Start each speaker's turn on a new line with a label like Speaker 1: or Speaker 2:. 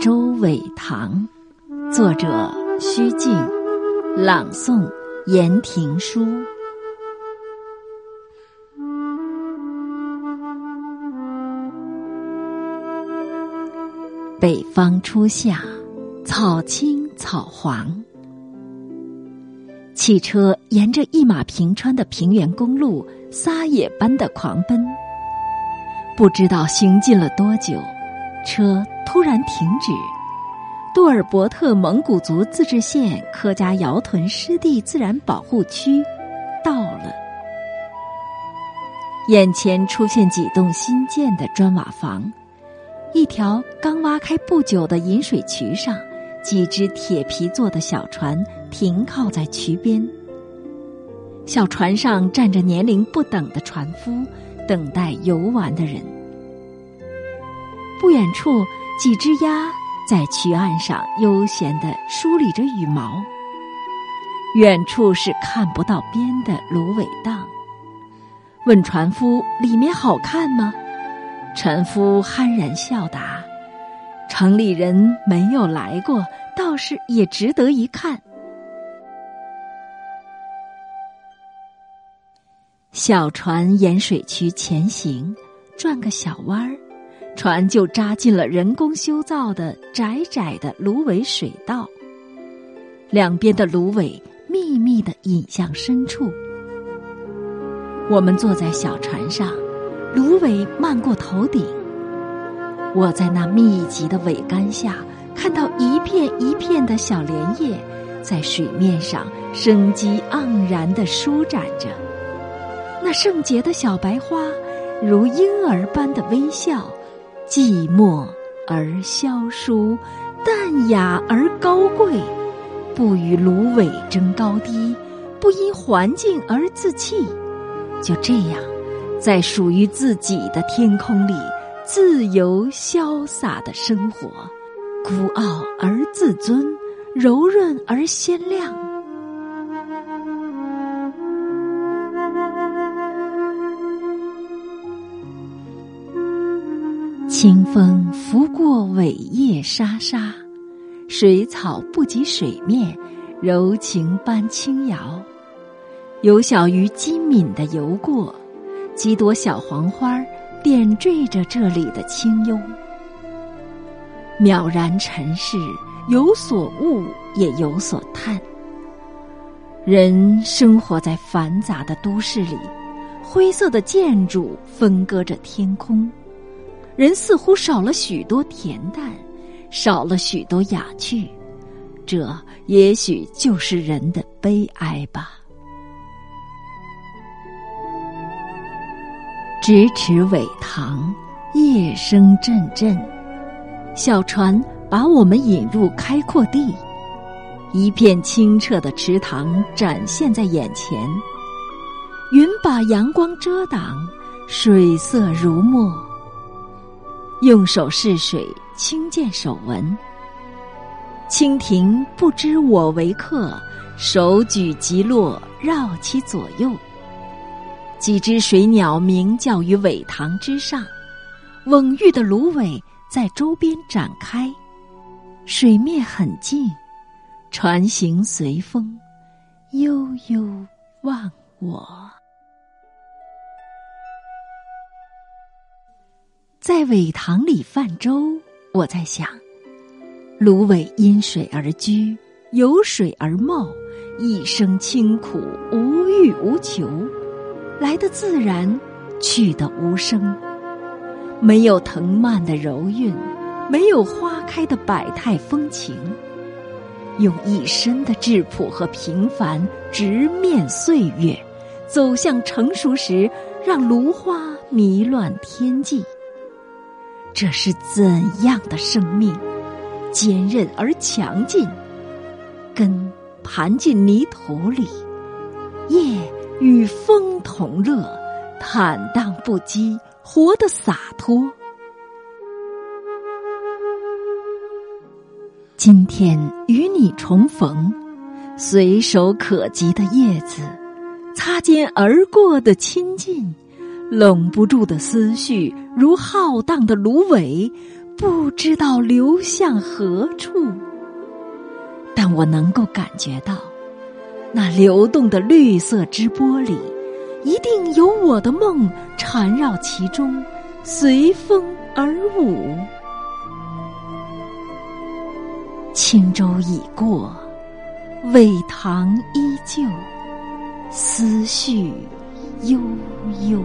Speaker 1: 舟苇塘，作者徐静，朗诵言庭书。北方初夏，草青草黄，汽车沿着一马平川的平原公路撒野般的狂奔，不知道行进了多久，车突然停止。杜尔伯特蒙古族自治县科加窑屯湿地自然保护区到了，眼前出现几栋新建的砖瓦房。一条刚挖开不久的引水渠上，几只铁皮做的小船停靠在渠边。小船上站着年龄不等的船夫，等待游玩的人。不远处，几只鸭在渠岸上悠闲地梳理着羽毛。远处是看不到边的芦苇荡。问船夫：“里面好看吗？”船夫酣然笑答：“城里人没有来过，倒是也值得一看。”小船沿水渠前行，转个小弯儿，船就扎进了人工修造的窄窄的芦苇水道。两边的芦苇密密的引向深处。我们坐在小船上。芦苇漫过头顶，我在那密集的苇杆下，看到一片一片的小莲叶，在水面上生机盎然的舒展着。那圣洁的小白花，如婴儿般的微笑，寂寞而萧疏，淡雅而高贵，不与芦苇争高低，不因环境而自弃。就这样。在属于自己的天空里，自由潇洒的生活，孤傲而自尊，柔润而鲜亮。清风拂过苇叶沙沙，水草不及水面，柔情般轻摇。有小鱼机敏的游过。几朵小黄花点缀着这里的清幽。渺然尘世，有所悟，也有所叹。人生活在繁杂的都市里，灰色的建筑分割着天空，人似乎少了许多恬淡，少了许多雅趣。这也许就是人的悲哀吧。咫尺苇塘，夜声阵阵，小船把我们引入开阔地，一片清澈的池塘展现在眼前。云把阳光遮挡，水色如墨。用手试水，轻见手纹。蜻蜓不知我为客，手举即落，绕其左右。几只水鸟鸣叫于苇塘之上，蓊郁的芦苇在周边展开，水面很静，船行随风，悠悠忘我。在苇塘里泛舟，我在想，芦苇因水而居，有水而茂，一生清苦，无欲无求。来的自然，去的无声，没有藤蔓的柔韵，没有花开的百态风情，用一生的质朴和平凡直面岁月，走向成熟时，让芦花迷乱天际。这是怎样的生命？坚韧而强劲，根盘进泥土里，叶。与风同乐，坦荡不羁，活得洒脱。今天与你重逢，随手可及的叶子，擦肩而过的亲近，拢不住的思绪，如浩荡的芦苇，不知道流向何处，但我能够感觉到，那流动的绿色之波里，一定有我的梦缠绕其中，随风而舞。轻舟已过，苇塘依旧，思绪悠悠。